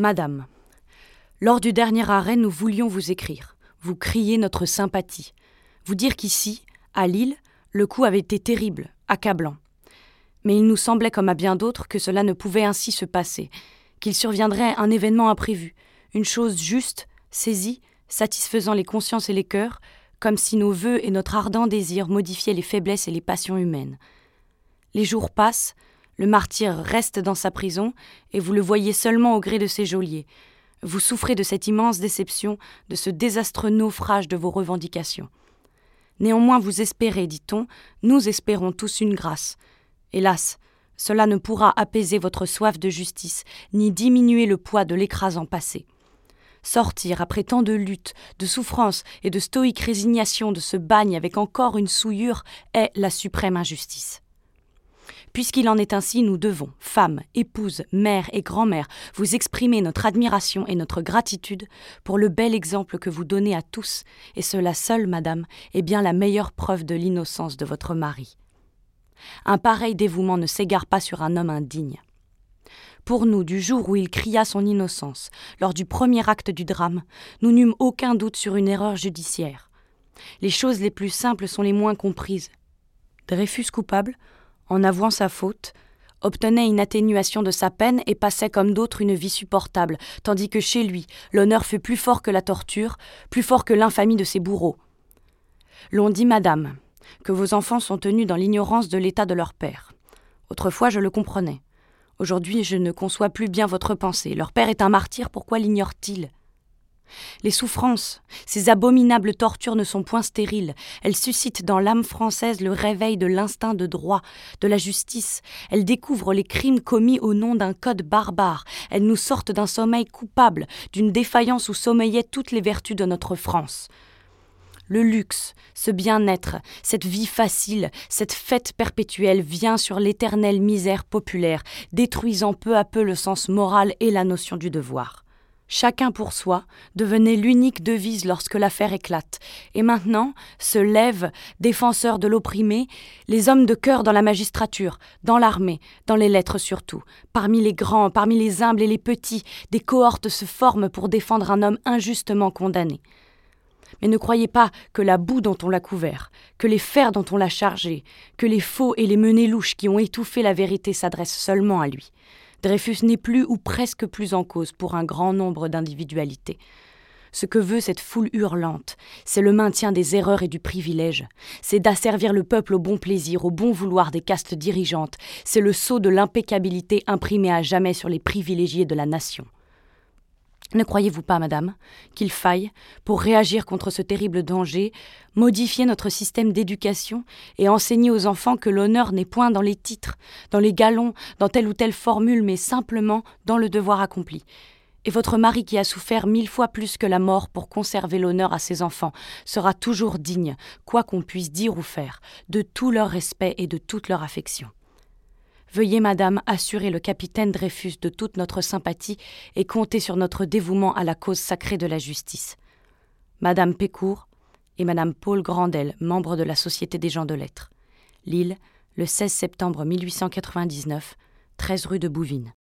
Madame, lors du dernier arrêt, nous voulions vous écrire, vous crier notre sympathie, vous dire qu'ici, à Lille, le coup avait été terrible, accablant. Mais il nous semblait, comme à bien d'autres, que cela ne pouvait ainsi se passer, qu'il surviendrait un événement imprévu, une chose juste, saisie, satisfaisant les consciences et les cœurs, comme si nos vœux et notre ardent désir modifiaient les faiblesses et les passions humaines. Les jours passent, le martyr reste dans sa prison, et vous le voyez seulement au gré de ses geôliers. Vous souffrez de cette immense déception, de ce désastreux naufrage de vos revendications. Néanmoins vous espérez, dit-on, nous espérons tous une grâce. Hélas, cela ne pourra apaiser votre soif de justice, ni diminuer le poids de l'écrasant passé. Sortir après tant de luttes, de souffrances et de stoïque résignation de ce bagne avec encore une souillure est la suprême injustice. Puisqu'il en est ainsi, nous devons, femmes, épouses, mères et grand-mères, vous exprimer notre admiration et notre gratitude pour le bel exemple que vous donnez à tous, et cela seul, madame, est bien la meilleure preuve de l'innocence de votre mari. Un pareil dévouement ne s'égare pas sur un homme indigne. Pour nous, du jour où il cria son innocence, lors du premier acte du drame, nous n'eûmes aucun doute sur une erreur judiciaire. Les choses les plus simples sont les moins comprises. Dreyfus coupable, en avouant sa faute, obtenait une atténuation de sa peine et passait comme d'autres une vie supportable, tandis que chez lui, l'honneur fut plus fort que la torture, plus fort que l'infamie de ses bourreaux. L'on dit, madame, que vos enfants sont tenus dans l'ignorance de l'état de leur père. Autrefois, je le comprenais. Aujourd'hui, je ne conçois plus bien votre pensée. Leur père est un martyr, pourquoi l'ignore-t-il? Les souffrances, ces abominables tortures ne sont point stériles. Elles suscitent dans l'âme française le réveil de l'instinct de droit, de la justice. Elles découvrent les crimes commis au nom d'un code barbare. Elles nous sortent d'un sommeil coupable, d'une défaillance où sommeillaient toutes les vertus de notre France le luxe, ce bien-être, cette vie facile, cette fête perpétuelle vient sur l'éternelle misère populaire, détruisant peu à peu le sens moral et la notion du devoir. Chacun pour soi devenait l'unique devise lorsque l'affaire éclate, et maintenant se lèvent, défenseurs de l'opprimé, les hommes de cœur dans la magistrature, dans l'armée, dans les lettres surtout. Parmi les grands, parmi les humbles et les petits, des cohortes se forment pour défendre un homme injustement condamné. Mais ne croyez pas que la boue dont on l'a couvert, que les fers dont on l'a chargé, que les faux et les menées louches qui ont étouffé la vérité s'adressent seulement à lui. Dreyfus n'est plus ou presque plus en cause pour un grand nombre d'individualités. Ce que veut cette foule hurlante, c'est le maintien des erreurs et du privilège, c'est d'asservir le peuple au bon plaisir, au bon vouloir des castes dirigeantes, c'est le sceau de l'impeccabilité imprimé à jamais sur les privilégiés de la nation. Ne croyez-vous pas, madame, qu'il faille, pour réagir contre ce terrible danger, modifier notre système d'éducation et enseigner aux enfants que l'honneur n'est point dans les titres, dans les galons, dans telle ou telle formule, mais simplement dans le devoir accompli? Et votre mari qui a souffert mille fois plus que la mort pour conserver l'honneur à ses enfants sera toujours digne, quoi qu'on puisse dire ou faire, de tout leur respect et de toute leur affection. Veuillez, madame, assurer le capitaine Dreyfus de toute notre sympathie et compter sur notre dévouement à la cause sacrée de la justice. Madame Pécourt et madame Paul Grandel, membre de la Société des gens de lettres. Lille, le 16 septembre 1899, 13 rue de Bouvines.